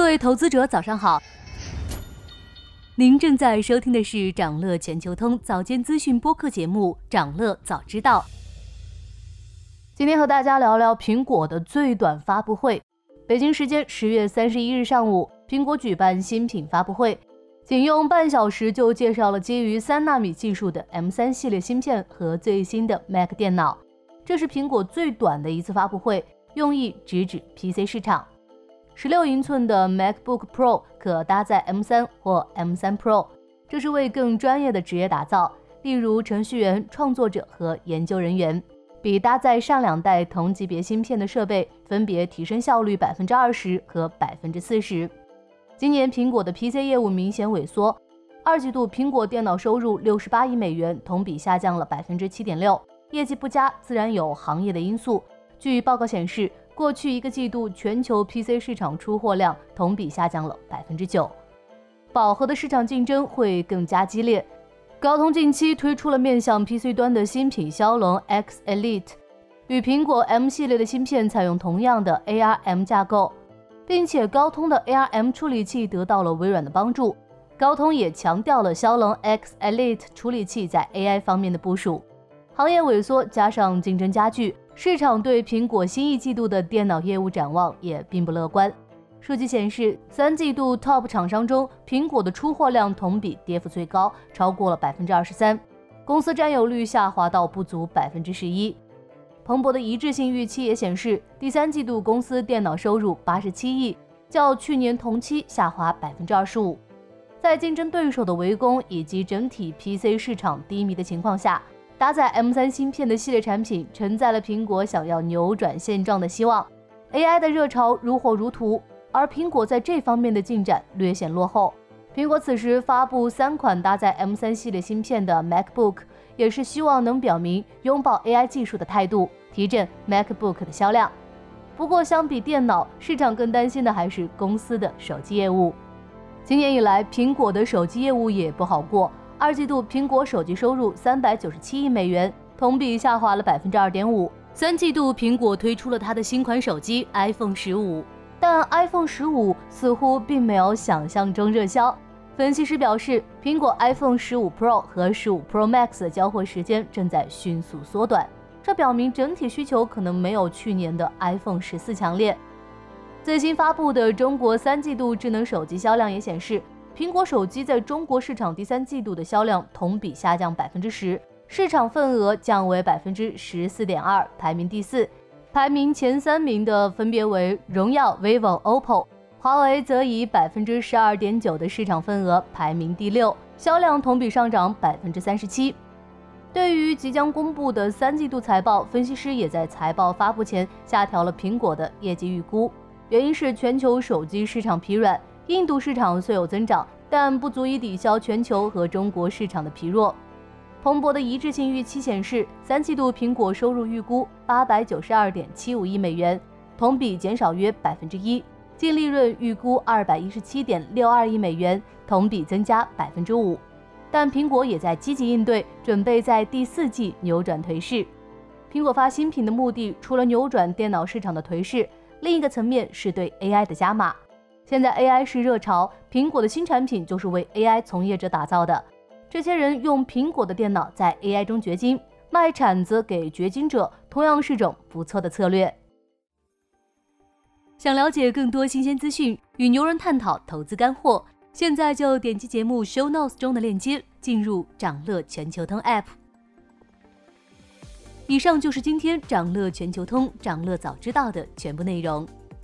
各位投资者，早上好。您正在收听的是长乐全球通早间资讯播客节目《长乐早知道》。今天和大家聊聊苹果的最短发布会。北京时间十月三十一日上午，苹果举办新品发布会，仅用半小时就介绍了基于三纳米技术的 M 三系列芯片和最新的 Mac 电脑。这是苹果最短的一次发布会，用意直指 PC 市场。十六英寸的 MacBook Pro 可搭载 M3 或 M3 Pro，这是为更专业的职业打造，例如程序员、创作者和研究人员，比搭载上两代同级别芯片的设备分别提升效率百分之二十和百分之四十。今年苹果的 PC 业务明显萎缩，二季度苹果电脑收入六十八亿美元，同比下降了百分之七点六。业绩不佳自然有行业的因素，据报告显示。过去一个季度，全球 PC 市场出货量同比下降了百分之九，饱和的市场竞争会更加激烈。高通近期推出了面向 PC 端的新品骁龙 X Elite，与苹果 M 系列的芯片采用同样的 ARM 架构，并且高通的 ARM 处理器得到了微软的帮助。高通也强调了骁龙 X Elite 处理器在 AI 方面的部署。行业萎缩加上竞争加剧。市场对苹果新一季度的电脑业务展望也并不乐观。数据显示，三季度 Top 厂商中，苹果的出货量同比跌幅最高，超过了百分之二十三，公司占有率下滑到不足百分之十一。彭博的一致性预期也显示，第三季度公司电脑收入八十七亿，较去年同期下滑百分之二十五。在竞争对手的围攻以及整体 PC 市场低迷的情况下。搭载 M3 芯片的系列产品承载了苹果想要扭转现状的希望。AI 的热潮如火如荼，而苹果在这方面的进展略显落后。苹果此时发布三款搭载 M3 系列芯片的 MacBook，也是希望能表明拥抱 AI 技术的态度，提振 MacBook 的销量。不过，相比电脑，市场更担心的还是公司的手机业务。今年以来，苹果的手机业务也不好过。二季度苹果手机收入三百九十七亿美元，同比下滑了百分之二点五。三季度苹果推出了它的新款手机 iPhone 十五，但 iPhone 十五似乎并没有想象中热销。分析师表示，苹果 iPhone 十五 Pro 和十五 Pro Max 的交货时间正在迅速缩短，这表明整体需求可能没有去年的 iPhone 十四强烈。最新发布的中国三季度智能手机销量也显示。苹果手机在中国市场第三季度的销量同比下降百分之十，市场份额降为百分之十四点二，排名第四。排名前三名的分别为荣耀、vivo、OPPO，华为则以百分之十二点九的市场份额排名第六，销量同比上涨百分之三十七。对于即将公布的三季度财报，分析师也在财报发布前下调了苹果的业绩预估，原因是全球手机市场疲软。印度市场虽有增长，但不足以抵消全球和中国市场的疲弱。彭博的一致性预期显示，三季度苹果收入预估八百九十二点七五亿美元，同比减少约百分之一；净利润预估二百一十七点六二亿美元，同比增加百分之五。但苹果也在积极应对，准备在第四季扭转颓势。苹果发新品的目的，除了扭转电脑市场的颓势，另一个层面是对 AI 的加码。现在 AI 是热潮，苹果的新产品就是为 AI 从业者打造的。这些人用苹果的电脑在 AI 中掘金，卖铲子给掘金者，同样是种不错的策略。想了解更多新鲜资讯，与牛人探讨投资干货，现在就点击节目 Show Notes 中的链接，进入掌乐全球通 App。以上就是今天掌乐全球通掌乐早知道的全部内容。